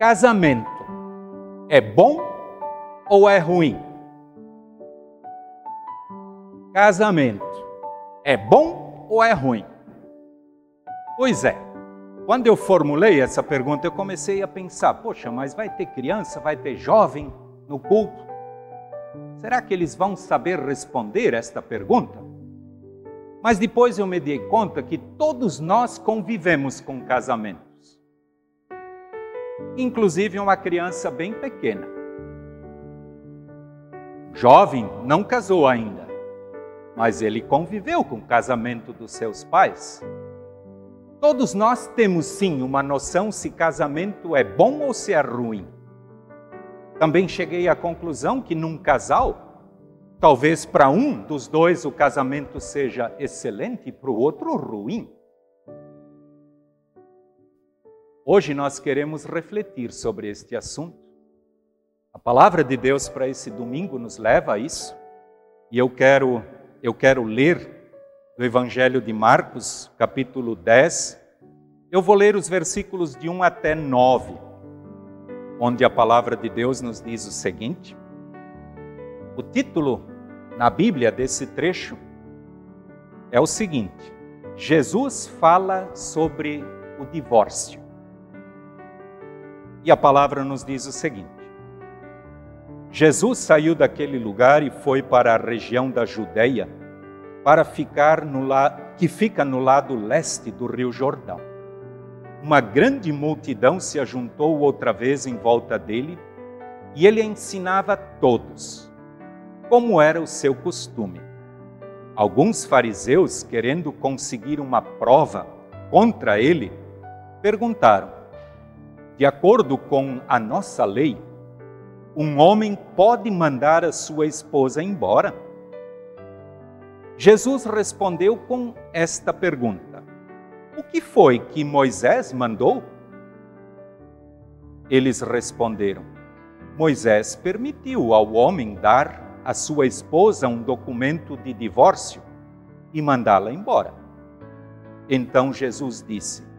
Casamento é bom ou é ruim? Casamento é bom ou é ruim? Pois é. Quando eu formulei essa pergunta, eu comecei a pensar: poxa, mas vai ter criança, vai ter jovem no culto? Será que eles vão saber responder esta pergunta? Mas depois eu me dei conta que todos nós convivemos com casamento inclusive uma criança bem pequena. Jovem, não casou ainda, mas ele conviveu com o casamento dos seus pais. Todos nós temos sim uma noção se casamento é bom ou se é ruim. Também cheguei à conclusão que num casal, talvez para um dos dois o casamento seja excelente e para o outro ruim. Hoje nós queremos refletir sobre este assunto. A palavra de Deus para esse domingo nos leva a isso. E eu quero eu quero ler do Evangelho de Marcos, capítulo 10. Eu vou ler os versículos de 1 até 9, onde a palavra de Deus nos diz o seguinte: O título na Bíblia desse trecho é o seguinte: Jesus fala sobre o divórcio. E a palavra nos diz o seguinte: Jesus saiu daquele lugar e foi para a região da Judéia, para ficar no la... que fica no lado leste do Rio Jordão. Uma grande multidão se ajuntou outra vez em volta dele, e ele ensinava todos, como era o seu costume. Alguns fariseus, querendo conseguir uma prova contra ele, perguntaram: de acordo com a nossa lei, um homem pode mandar a sua esposa embora? Jesus respondeu com esta pergunta: O que foi que Moisés mandou? Eles responderam: Moisés permitiu ao homem dar à sua esposa um documento de divórcio e mandá-la embora. Então Jesus disse: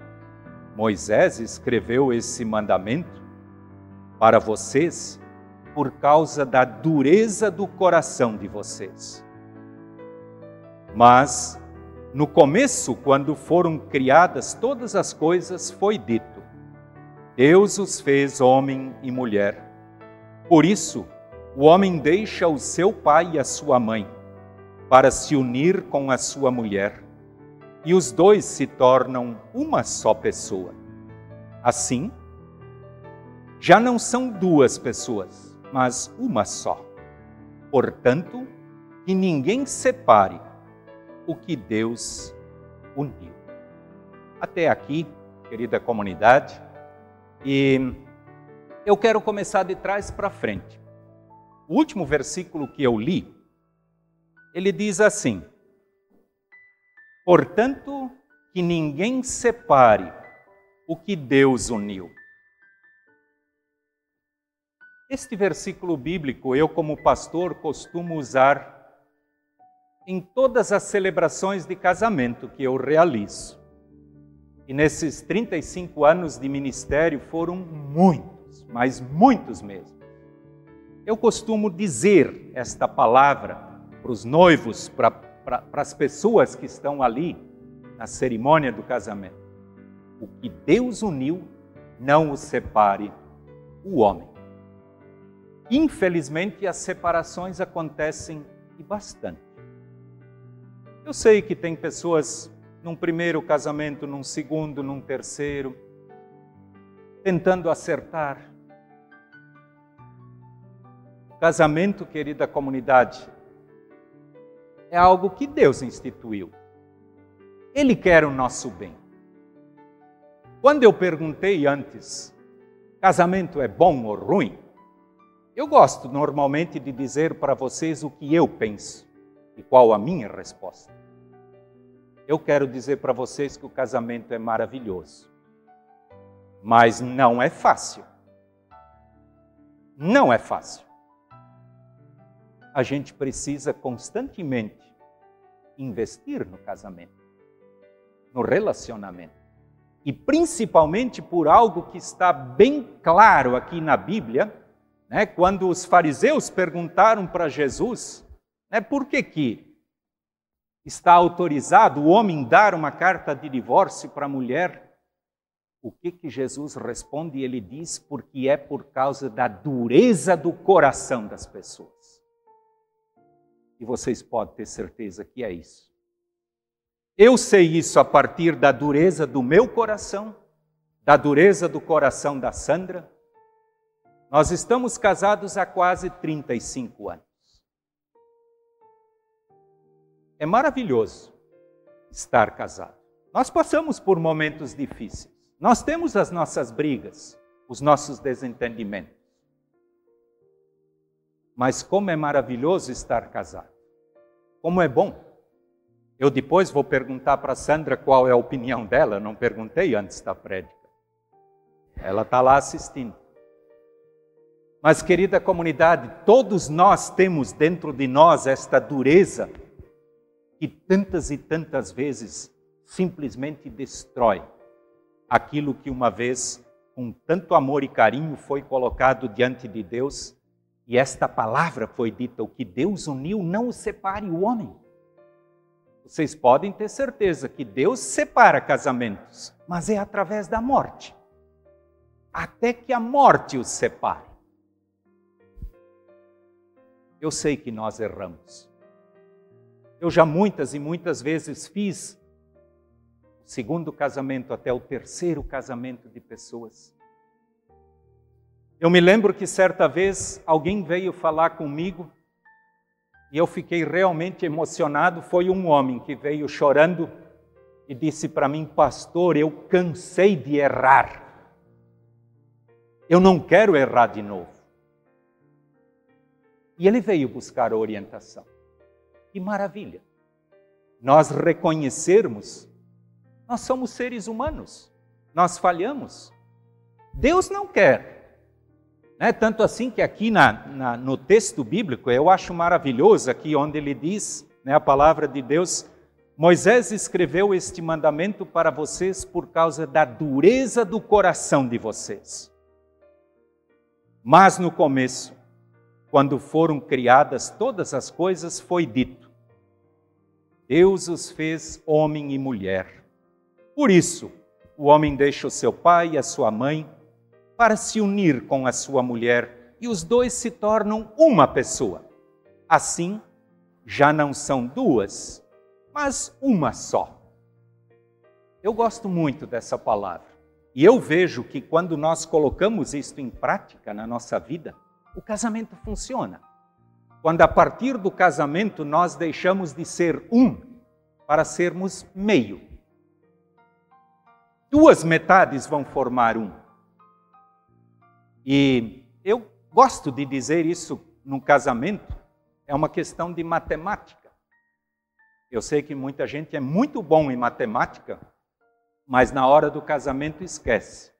Moisés escreveu esse mandamento para vocês por causa da dureza do coração de vocês. Mas, no começo, quando foram criadas todas as coisas, foi dito: Deus os fez homem e mulher. Por isso, o homem deixa o seu pai e a sua mãe para se unir com a sua mulher e os dois se tornam uma só pessoa. Assim, já não são duas pessoas, mas uma só. Portanto, que ninguém separe o que Deus uniu. Até aqui, querida comunidade, e eu quero começar de trás para frente. O último versículo que eu li, ele diz assim: Portanto, que ninguém separe o que Deus uniu. Este versículo bíblico eu, como pastor, costumo usar em todas as celebrações de casamento que eu realizo. E nesses 35 anos de ministério foram muitos, mas muitos mesmo. Eu costumo dizer esta palavra para os noivos, para para as pessoas que estão ali na cerimônia do casamento. O que Deus uniu, não o separe o homem. Infelizmente, as separações acontecem e bastante. Eu sei que tem pessoas num primeiro casamento, num segundo, num terceiro, tentando acertar. Casamento, querida comunidade, é algo que Deus instituiu. Ele quer o nosso bem. Quando eu perguntei antes, casamento é bom ou ruim? Eu gosto normalmente de dizer para vocês o que eu penso e qual a minha resposta. Eu quero dizer para vocês que o casamento é maravilhoso, mas não é fácil. Não é fácil a gente precisa constantemente investir no casamento, no relacionamento. e principalmente por algo que está bem claro aqui na Bíblia, né, quando os fariseus perguntaram para Jesus, né, por que que está autorizado o homem dar uma carta de divórcio para a mulher? O que que Jesus responde? Ele diz porque é por causa da dureza do coração das pessoas. E vocês podem ter certeza que é isso. Eu sei isso a partir da dureza do meu coração, da dureza do coração da Sandra. Nós estamos casados há quase 35 anos. É maravilhoso estar casado. Nós passamos por momentos difíceis. Nós temos as nossas brigas, os nossos desentendimentos. Mas como é maravilhoso estar casado. Como é bom. Eu depois vou perguntar para Sandra qual é a opinião dela, não perguntei antes da prédica. Ela está lá assistindo. Mas, querida comunidade, todos nós temos dentro de nós esta dureza que tantas e tantas vezes simplesmente destrói aquilo que uma vez, com tanto amor e carinho, foi colocado diante de Deus. E esta palavra foi dita: o que Deus uniu, não o separe o homem. Vocês podem ter certeza que Deus separa casamentos, mas é através da morte. Até que a morte os separe. Eu sei que nós erramos. Eu já muitas e muitas vezes fiz o segundo casamento até o terceiro casamento de pessoas. Eu me lembro que certa vez alguém veio falar comigo e eu fiquei realmente emocionado. Foi um homem que veio chorando e disse para mim: Pastor, eu cansei de errar. Eu não quero errar de novo. E ele veio buscar orientação. Que maravilha! Nós reconhecermos, nós somos seres humanos, nós falhamos. Deus não quer né? Tanto assim que aqui na, na, no texto bíblico, eu acho maravilhoso aqui onde ele diz, né, a palavra de Deus, Moisés escreveu este mandamento para vocês por causa da dureza do coração de vocês. Mas no começo, quando foram criadas todas as coisas, foi dito: Deus os fez homem e mulher. Por isso, o homem deixa o seu pai e a sua mãe para se unir com a sua mulher e os dois se tornam uma pessoa. Assim, já não são duas, mas uma só. Eu gosto muito dessa palavra. E eu vejo que quando nós colocamos isto em prática na nossa vida, o casamento funciona. Quando a partir do casamento nós deixamos de ser um para sermos meio. Duas metades vão formar um. E eu gosto de dizer isso num casamento, é uma questão de matemática. Eu sei que muita gente é muito bom em matemática, mas na hora do casamento esquece.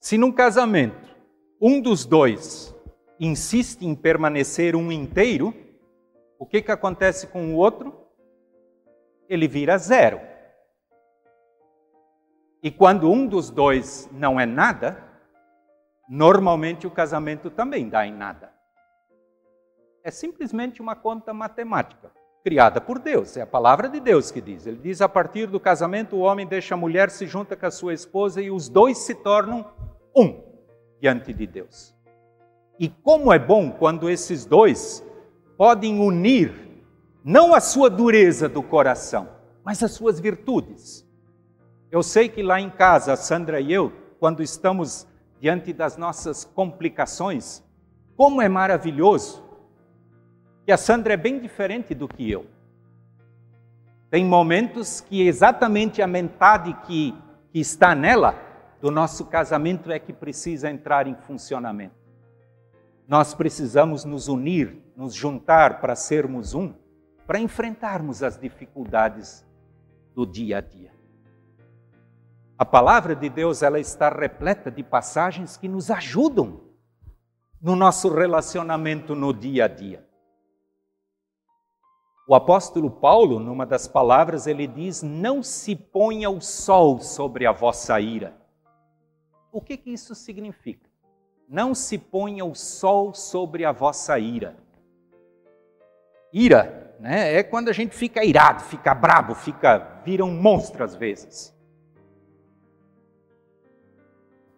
Se num casamento um dos dois insiste em permanecer um inteiro, o que, que acontece com o outro? Ele vira zero. E quando um dos dois não é nada, Normalmente o casamento também dá em nada. É simplesmente uma conta matemática, criada por Deus. É a palavra de Deus que diz. Ele diz: a partir do casamento, o homem deixa a mulher, se junta com a sua esposa e os dois se tornam um diante de Deus. E como é bom quando esses dois podem unir não a sua dureza do coração, mas as suas virtudes. Eu sei que lá em casa, a Sandra e eu, quando estamos diante das nossas complicações, como é maravilhoso que a Sandra é bem diferente do que eu. Tem momentos que exatamente a metade que, que está nela, do nosso casamento, é que precisa entrar em funcionamento. Nós precisamos nos unir, nos juntar para sermos um, para enfrentarmos as dificuldades do dia a dia. A palavra de Deus ela está repleta de passagens que nos ajudam no nosso relacionamento no dia a dia. O apóstolo Paulo, numa das palavras, ele diz: Não se ponha o sol sobre a vossa ira. O que, que isso significa? Não se ponha o sol sobre a vossa ira. Ira, né, é quando a gente fica irado, fica brabo, fica vira um monstro às vezes.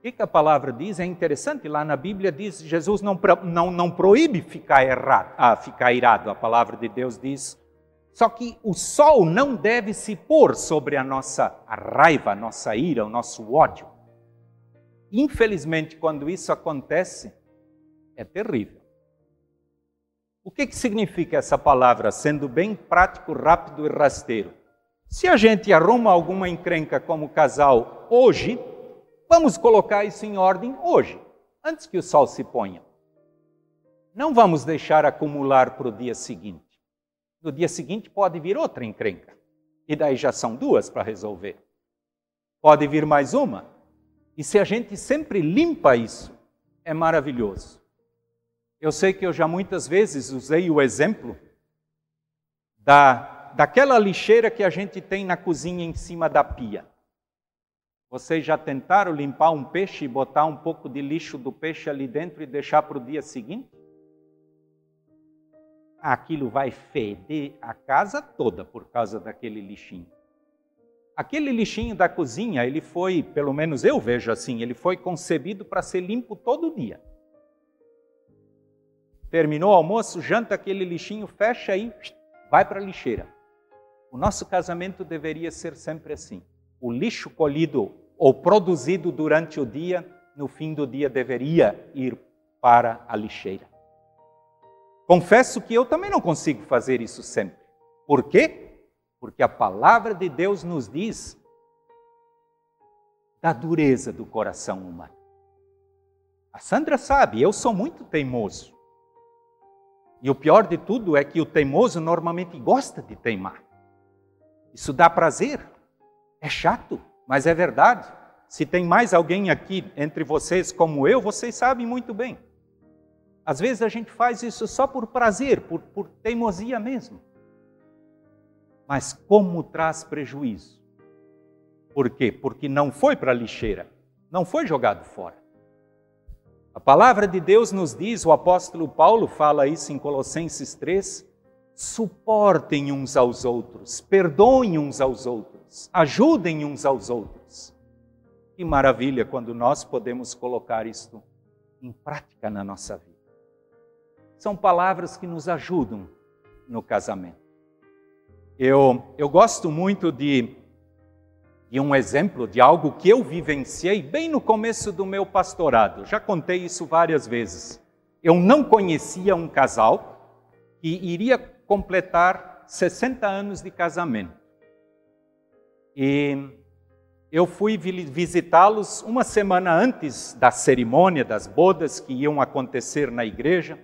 O que, a palavra diz? É interessante, lá na Bíblia diz, Jesus não, não, não proíbe ficar, errado, ah, ficar irado, a palavra de Deus diz, só que o sol não deve se pôr sobre a nossa a raiva, a nossa ira, o nosso ódio. Infelizmente, quando isso acontece, é terrível. O que, que significa essa palavra, sendo bem prático, rápido e rasteiro? Se a gente arruma alguma encrenca como casal hoje, Vamos colocar isso em ordem hoje, antes que o sol se ponha. Não vamos deixar acumular para o dia seguinte. No dia seguinte pode vir outra encrenca. E daí já são duas para resolver. Pode vir mais uma. E se a gente sempre limpa isso, é maravilhoso. Eu sei que eu já muitas vezes usei o exemplo da, daquela lixeira que a gente tem na cozinha em cima da pia. Vocês já tentaram limpar um peixe e botar um pouco de lixo do peixe ali dentro e deixar para o dia seguinte? Aquilo vai feder a casa toda por causa daquele lixinho. Aquele lixinho da cozinha, ele foi, pelo menos eu vejo assim, ele foi concebido para ser limpo todo dia. Terminou o almoço, janta aquele lixinho, fecha aí, vai para a lixeira. O nosso casamento deveria ser sempre assim. O lixo colhido ou produzido durante o dia, no fim do dia deveria ir para a lixeira. Confesso que eu também não consigo fazer isso sempre. Por quê? Porque a palavra de Deus nos diz da dureza do coração humano. A Sandra sabe, eu sou muito teimoso. E o pior de tudo é que o teimoso normalmente gosta de teimar. Isso dá prazer. É chato mas é verdade. Se tem mais alguém aqui entre vocês como eu, vocês sabem muito bem. Às vezes a gente faz isso só por prazer, por, por teimosia mesmo. Mas como traz prejuízo? Por quê? Porque não foi para a lixeira, não foi jogado fora. A palavra de Deus nos diz, o apóstolo Paulo fala isso em Colossenses 3, suportem uns aos outros, perdoem uns aos outros ajudem uns aos outros. Que maravilha quando nós podemos colocar isto em prática na nossa vida. São palavras que nos ajudam no casamento. Eu, eu gosto muito de, de um exemplo de algo que eu vivenciei bem no começo do meu pastorado. Já contei isso várias vezes. Eu não conhecia um casal que iria completar 60 anos de casamento. E eu fui visitá-los uma semana antes da cerimônia das bodas que iam acontecer na igreja,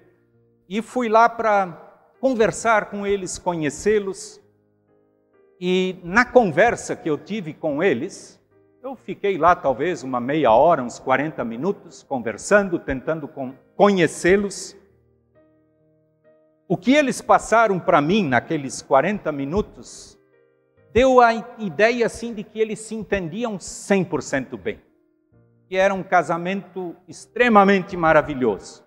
e fui lá para conversar com eles, conhecê-los. E na conversa que eu tive com eles, eu fiquei lá talvez uma meia hora, uns 40 minutos, conversando, tentando conhecê-los. O que eles passaram para mim naqueles 40 minutos deu a ideia assim de que eles se entendiam 100% bem. Que era um casamento extremamente maravilhoso.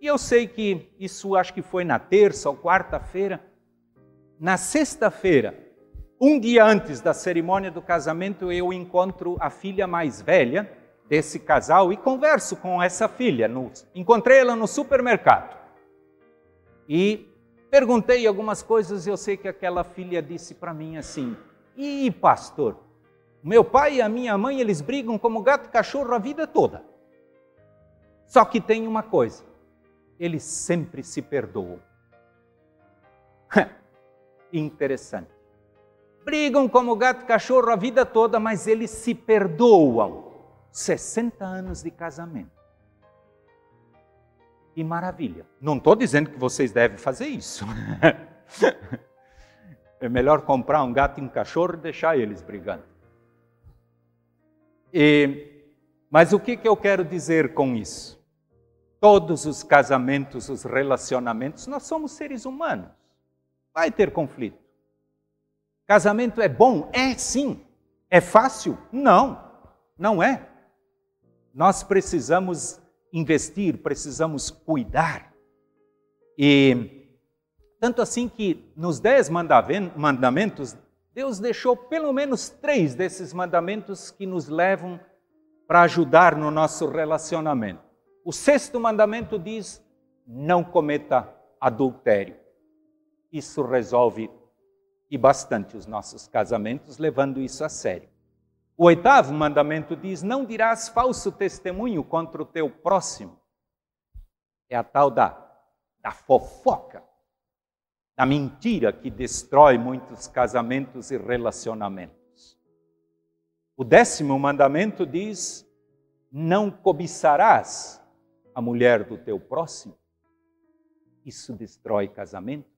E eu sei que isso acho que foi na terça ou quarta-feira. Na sexta-feira, um dia antes da cerimônia do casamento, eu encontro a filha mais velha desse casal e converso com essa filha. No, encontrei ela no supermercado. E Perguntei algumas coisas e eu sei que aquela filha disse para mim assim: "E pastor, meu pai e a minha mãe eles brigam como gato e cachorro a vida toda. Só que tem uma coisa: eles sempre se perdoam." Interessante. Brigam como gato e cachorro a vida toda, mas eles se perdoam. 60 anos de casamento. Que maravilha. Não estou dizendo que vocês devem fazer isso. é melhor comprar um gato e um cachorro e deixar eles brigando. E, mas o que, que eu quero dizer com isso? Todos os casamentos, os relacionamentos, nós somos seres humanos. Vai ter conflito. Casamento é bom? É sim. É fácil? Não, não é. Nós precisamos investir, precisamos cuidar. E tanto assim que nos dez mandamentos, Deus deixou pelo menos três desses mandamentos que nos levam para ajudar no nosso relacionamento. O sexto mandamento diz: não cometa adultério. Isso resolve e bastante os nossos casamentos, levando isso a sério. O oitavo mandamento diz: Não dirás falso testemunho contra o teu próximo. É a tal da, da fofoca, da mentira que destrói muitos casamentos e relacionamentos. O décimo mandamento diz: Não cobiçarás a mulher do teu próximo. Isso destrói casamentos.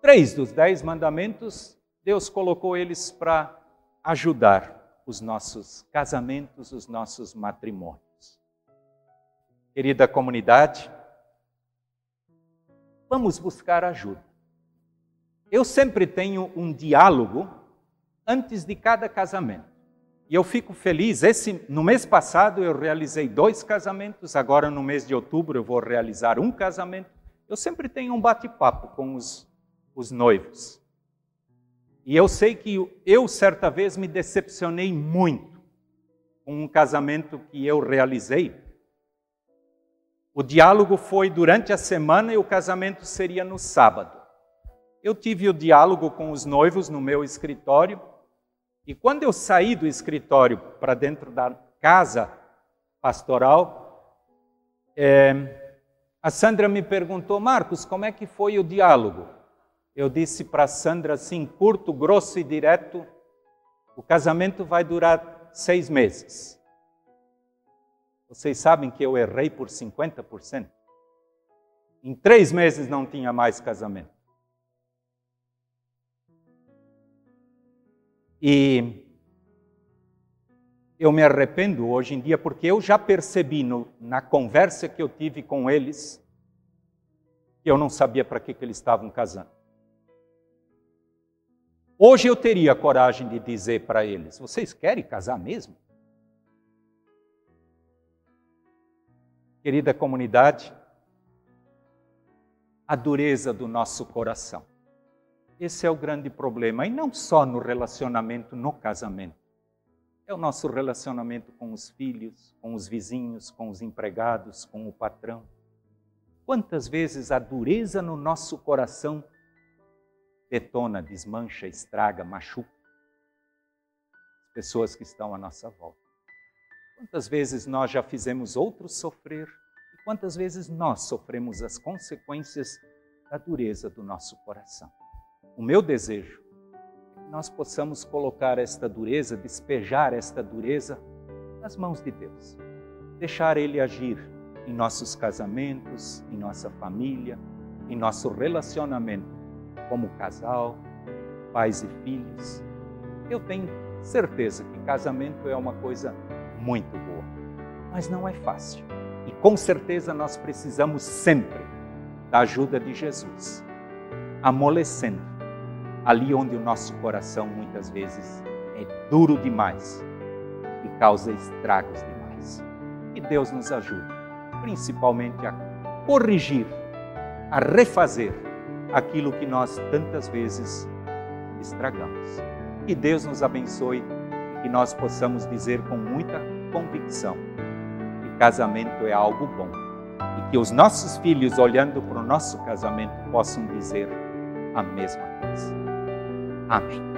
Três dos dez mandamentos, Deus colocou eles para ajudar os nossos casamentos, os nossos matrimônios. Querida comunidade, vamos buscar ajuda. Eu sempre tenho um diálogo antes de cada casamento. E eu fico feliz. Esse, no mês passado eu realizei dois casamentos, agora no mês de outubro eu vou realizar um casamento. Eu sempre tenho um bate-papo com os, os noivos. E eu sei que eu, certa vez, me decepcionei muito com um casamento que eu realizei. O diálogo foi durante a semana e o casamento seria no sábado. Eu tive o diálogo com os noivos no meu escritório. E quando eu saí do escritório para dentro da casa pastoral, é, a Sandra me perguntou, Marcos, como é que foi o diálogo? Eu disse para Sandra assim, curto, grosso e direto: o casamento vai durar seis meses. Vocês sabem que eu errei por 50%. Em três meses não tinha mais casamento. E eu me arrependo hoje em dia porque eu já percebi no, na conversa que eu tive com eles que eu não sabia para que, que eles estavam casando. Hoje eu teria coragem de dizer para eles: vocês querem casar mesmo? Querida comunidade, a dureza do nosso coração. Esse é o grande problema, e não só no relacionamento, no casamento. É o nosso relacionamento com os filhos, com os vizinhos, com os empregados, com o patrão. Quantas vezes a dureza no nosso coração detona, desmancha, estraga, machuca as pessoas que estão à nossa volta. Quantas vezes nós já fizemos outros sofrer e quantas vezes nós sofremos as consequências da dureza do nosso coração. O meu desejo é que nós possamos colocar esta dureza, despejar esta dureza nas mãos de Deus. Deixar Ele agir em nossos casamentos, em nossa família, em nosso relacionamento como casal, pais e filhos. Eu tenho certeza que casamento é uma coisa muito boa, mas não é fácil. E com certeza nós precisamos sempre da ajuda de Jesus, amolecendo ali onde o nosso coração muitas vezes é duro demais e causa estragos demais. Que Deus nos ajude, principalmente a corrigir, a refazer aquilo que nós tantas vezes estragamos. Que Deus nos abençoe e que nós possamos dizer com muita convicção que casamento é algo bom e que os nossos filhos, olhando para o nosso casamento, possam dizer a mesma coisa. Amém.